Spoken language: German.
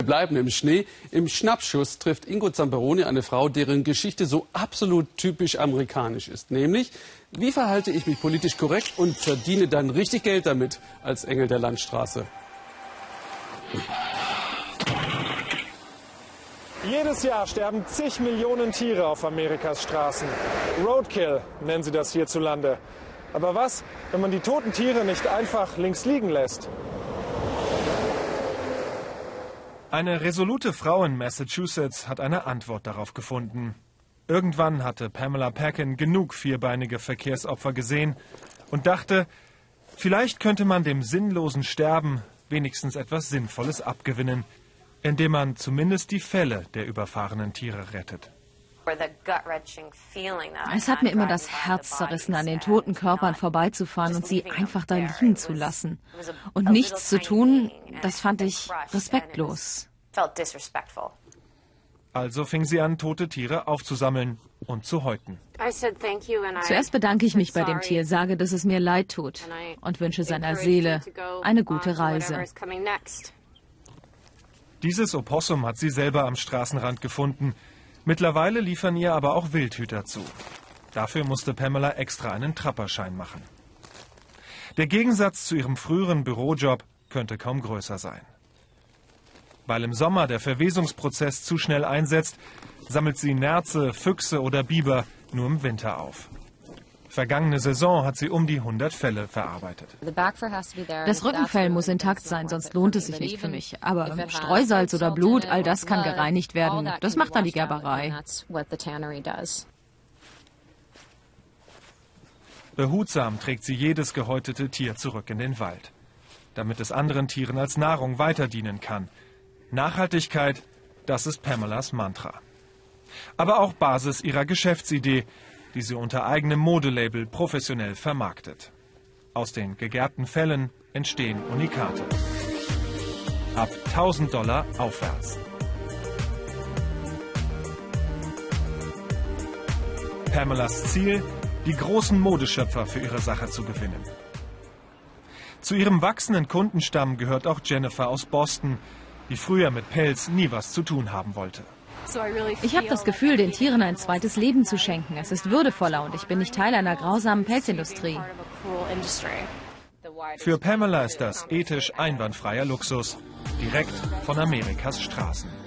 Wir bleiben im Schnee. Im Schnappschuss trifft Ingo Zamperoni eine Frau, deren Geschichte so absolut typisch amerikanisch ist. Nämlich, wie verhalte ich mich politisch korrekt und verdiene dann richtig Geld damit als Engel der Landstraße? Jedes Jahr sterben zig Millionen Tiere auf Amerikas Straßen. Roadkill nennen sie das hierzulande. Aber was, wenn man die toten Tiere nicht einfach links liegen lässt? Eine resolute Frau in Massachusetts hat eine Antwort darauf gefunden. Irgendwann hatte Pamela Packin genug vierbeinige Verkehrsopfer gesehen und dachte, vielleicht könnte man dem sinnlosen Sterben wenigstens etwas Sinnvolles abgewinnen, indem man zumindest die Fälle der überfahrenen Tiere rettet. Es hat mir immer das Herz zerrissen, an den toten Körpern vorbeizufahren und sie einfach da liegen zu lassen. Und nichts zu tun, das fand ich respektlos. Also fing sie an, tote Tiere aufzusammeln und zu häuten. Zuerst bedanke ich mich bei dem Tier, sage, dass es mir leid tut und wünsche seiner Seele eine gute Reise. Dieses Opossum hat sie selber am Straßenrand gefunden. Mittlerweile liefern ihr aber auch Wildhüter zu. Dafür musste Pamela extra einen Trapperschein machen. Der Gegensatz zu ihrem früheren Bürojob könnte kaum größer sein. Weil im Sommer der Verwesungsprozess zu schnell einsetzt, sammelt sie Nerze, Füchse oder Biber nur im Winter auf. Vergangene Saison hat sie um die 100 Fälle verarbeitet. Das Rückenfell muss intakt sein, sonst lohnt es sich nicht für mich. Aber Streusalz oder Blut, all das kann gereinigt werden. Das macht dann die Gerberei. Behutsam trägt sie jedes gehäutete Tier zurück in den Wald, damit es anderen Tieren als Nahrung weiter dienen kann. Nachhaltigkeit, das ist Pamelas Mantra. Aber auch Basis ihrer Geschäftsidee, die sie unter eigenem Modelabel professionell vermarktet. Aus den gegerbten Fällen entstehen Unikate. Ab 1000 Dollar aufwärts. Pamelas Ziel, die großen Modeschöpfer für ihre Sache zu gewinnen. Zu ihrem wachsenden Kundenstamm gehört auch Jennifer aus Boston, die früher mit Pelz nie was zu tun haben wollte. Ich habe das Gefühl, den Tieren ein zweites Leben zu schenken. Es ist würdevoller und ich bin nicht Teil einer grausamen Pelzindustrie. Für Pamela ist das ethisch einwandfreier Luxus, direkt von Amerikas Straßen.